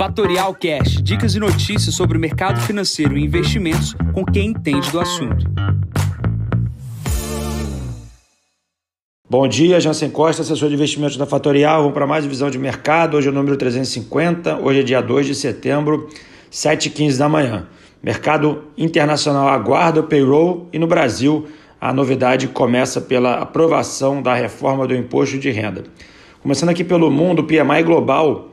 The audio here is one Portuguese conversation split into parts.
Fatorial Cash, dicas e notícias sobre o mercado financeiro e investimentos com quem entende do assunto. Bom dia, Jansen Costa, assessor de investimentos da Fatorial. Vamos para mais visão de mercado. Hoje é o número 350, hoje é dia 2 de setembro, 7h15 da manhã. Mercado internacional aguarda o payroll e no Brasil a novidade começa pela aprovação da reforma do imposto de renda. Começando aqui pelo mundo, o PMI global,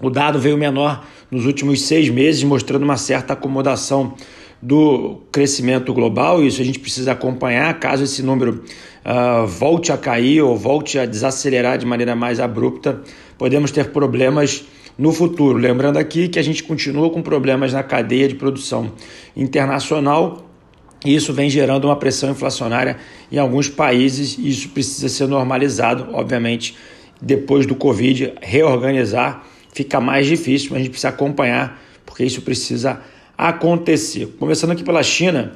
o dado veio menor nos últimos seis meses, mostrando uma certa acomodação do crescimento global. Isso a gente precisa acompanhar. Caso esse número uh, volte a cair ou volte a desacelerar de maneira mais abrupta, podemos ter problemas no futuro. Lembrando aqui que a gente continua com problemas na cadeia de produção internacional. E isso vem gerando uma pressão inflacionária em alguns países, e isso precisa ser normalizado, obviamente, depois do Covid, reorganizar fica mais difícil, mas a gente precisa acompanhar, porque isso precisa acontecer. Começando aqui pela China,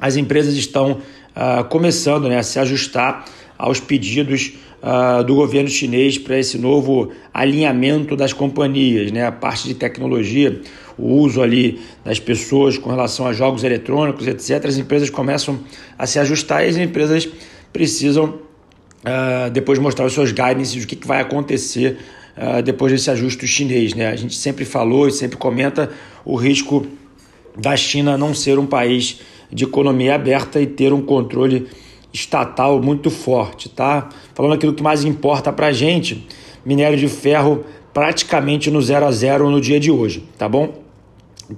as empresas estão uh, começando né, a se ajustar aos pedidos uh, do governo chinês para esse novo alinhamento das companhias, né, a parte de tecnologia, o uso ali das pessoas com relação a jogos eletrônicos, etc. As empresas começam a se ajustar e as empresas precisam uh, depois mostrar os seus guidances, o que, que vai acontecer uh, depois desse ajuste chinês. Né? A gente sempre falou e sempre comenta o risco da China não ser um país de economia aberta e ter um controle estatal muito forte. Tá? Falando aquilo que mais importa para a gente, minério de ferro praticamente no zero a zero no dia de hoje, tá bom?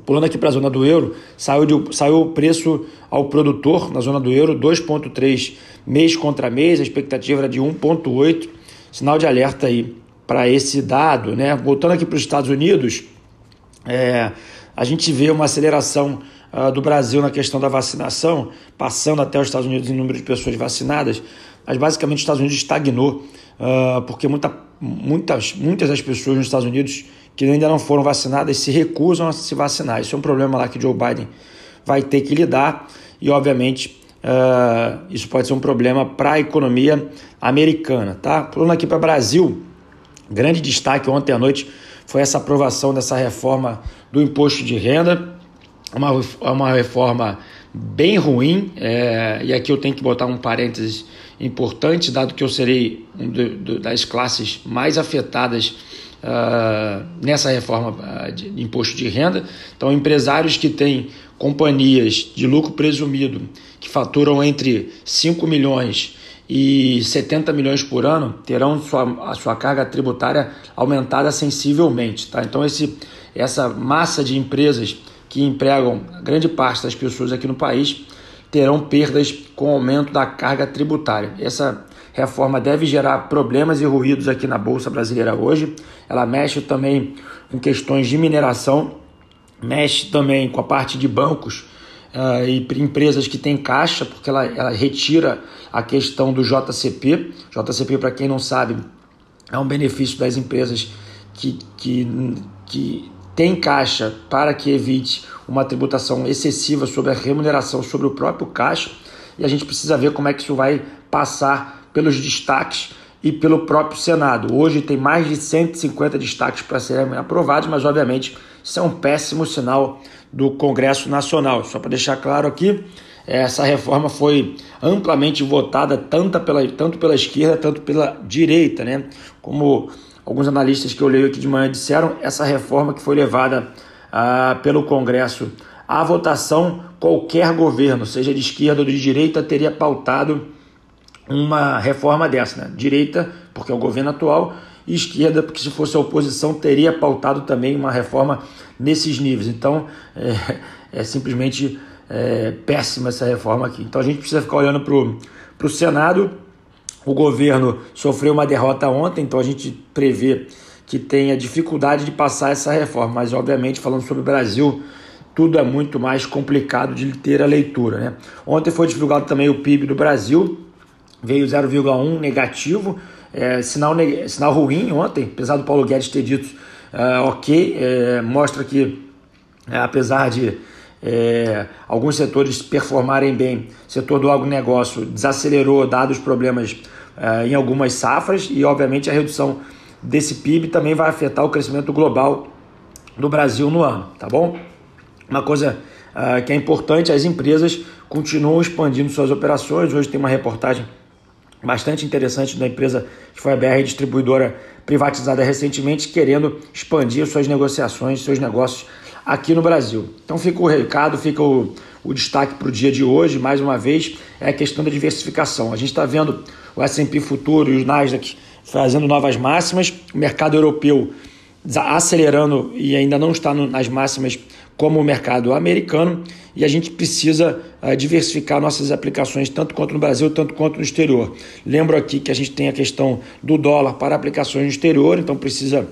Pulando aqui para a zona do euro, saiu, de, saiu o preço ao produtor na zona do euro 2,3 mês contra mês, a expectativa era de 1,8, sinal de alerta aí para esse dado. Né? Voltando aqui para os Estados Unidos, é, a gente vê uma aceleração uh, do Brasil na questão da vacinação, passando até os Estados Unidos em número de pessoas vacinadas, mas basicamente os Estados Unidos estagnou, uh, porque muita, muitas, muitas das pessoas nos Estados Unidos que ainda não foram vacinadas se recusam a se vacinar. Isso é um problema lá que Joe Biden vai ter que lidar e, obviamente, uh, isso pode ser um problema para a economia americana. Tá? Pulando aqui para o Brasil, grande destaque ontem à noite foi essa aprovação dessa reforma do imposto de renda, uma, uma reforma bem ruim, é, e aqui eu tenho que botar um parênteses importante, dado que eu serei um do, do, das classes mais afetadas uh, nessa reforma uh, de imposto de renda. Então, empresários que têm companhias de lucro presumido que faturam entre 5 milhões e 70 milhões por ano terão sua, a sua carga tributária aumentada sensivelmente. Tá? Então, esse, essa massa de empresas que empregam grande parte das pessoas aqui no país terão perdas com o aumento da carga tributária. Essa reforma deve gerar problemas e ruídos aqui na Bolsa Brasileira hoje. Ela mexe também com questões de mineração, mexe também com a parte de bancos uh, e empresas que têm caixa, porque ela, ela retira a questão do JCP. JCP, para quem não sabe, é um benefício das empresas que, que, que tem caixa para que evite uma tributação excessiva sobre a remuneração sobre o próprio caixa. E a gente precisa ver como é que isso vai passar pelos destaques e pelo próprio Senado. Hoje tem mais de 150 destaques para serem aprovados, mas obviamente isso é um péssimo sinal do Congresso Nacional. Só para deixar claro aqui, essa reforma foi amplamente votada tanto pela, tanto pela esquerda, tanto pela direita, né? Como alguns analistas que eu leio aqui de manhã disseram, essa reforma que foi levada ah, pelo Congresso à votação, qualquer governo, seja de esquerda ou de direita, teria pautado uma reforma dessa, né? Direita, porque é o governo atual, e esquerda, porque se fosse a oposição, teria pautado também uma reforma nesses níveis. Então, é, é simplesmente é, péssima essa reforma aqui. Então, a gente precisa ficar olhando para o Senado. O governo sofreu uma derrota ontem, então a gente prevê que tenha dificuldade de passar essa reforma. Mas, obviamente, falando sobre o Brasil, tudo é muito mais complicado de ter a leitura. Né? Ontem foi divulgado também o PIB do Brasil, veio 0,1 negativo, é, sinal, sinal ruim ontem, apesar do Paulo Guedes ter dito uh, ok, é, mostra que é, apesar de é, alguns setores performarem bem, o setor do agronegócio desacelerou dados os problemas uh, em algumas safras e obviamente a redução desse PIB também vai afetar o crescimento global do Brasil no ano, tá bom? Uma coisa que é importante, as empresas continuam expandindo suas operações. Hoje tem uma reportagem bastante interessante da empresa que foi a BR Distribuidora privatizada recentemente, querendo expandir suas negociações, seus negócios aqui no Brasil. Então fica o recado, fica o, o destaque para o dia de hoje, mais uma vez, é a questão da diversificação. A gente está vendo o S&P Futuro e os Nasdaq fazendo novas máximas, o mercado europeu acelerando e ainda não está nas máximas como o mercado americano e a gente precisa uh, diversificar nossas aplicações tanto quanto no Brasil, tanto quanto no exterior. Lembro aqui que a gente tem a questão do dólar para aplicações no exterior, então precisa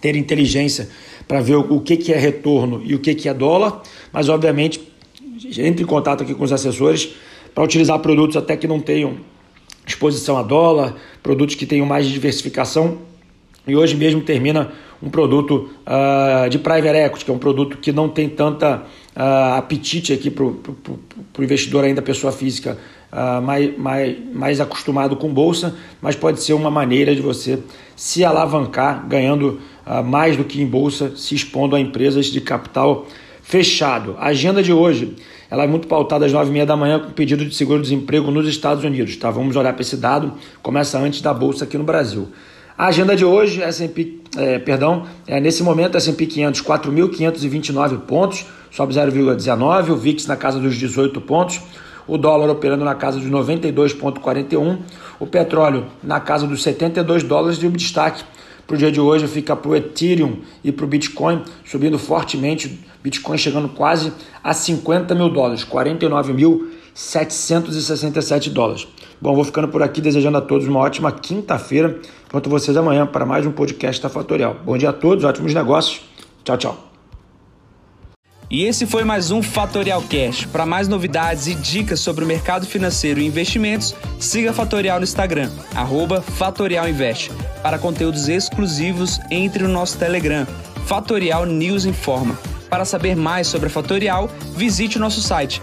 ter inteligência para ver o que, que é retorno e o que, que é dólar, mas obviamente entre em contato aqui com os assessores para utilizar produtos até que não tenham exposição a dólar, produtos que tenham mais diversificação. E hoje mesmo termina um produto uh, de private equity, que é um produto que não tem tanta uh, apetite aqui para o investidor ainda, pessoa física, uh, mais, mais, mais acostumado com bolsa, mas pode ser uma maneira de você se alavancar ganhando mais do que em bolsa, se expondo a empresas de capital fechado. A agenda de hoje ela é muito pautada às 9h30 da manhã com pedido de seguro-desemprego nos Estados Unidos. Tá? Vamos olhar para esse dado, começa antes da Bolsa aqui no Brasil. A agenda de hoje, S&P, é, perdão, é, nesse momento S&P 500, 4.529 pontos, sobe 0,19, o VIX na casa dos 18 pontos, o dólar operando na casa dos 92,41, o petróleo na casa dos 72 dólares e o destaque. Para o dia de hoje fica para o Ethereum e para o Bitcoin, subindo fortemente, Bitcoin chegando quase a 50 mil dólares, 49.767 dólares. Bom, vou ficando por aqui desejando a todos uma ótima quinta-feira. Conto vocês amanhã para mais um podcast da Fatorial. Bom dia a todos, ótimos negócios. Tchau, tchau. E esse foi mais um Fatorial Cash. Para mais novidades e dicas sobre o mercado financeiro e investimentos, siga a Fatorial no Instagram, @fatorialinvest. Para conteúdos exclusivos, entre no nosso Telegram, Fatorial News Informa. Para saber mais sobre a Fatorial, visite o nosso site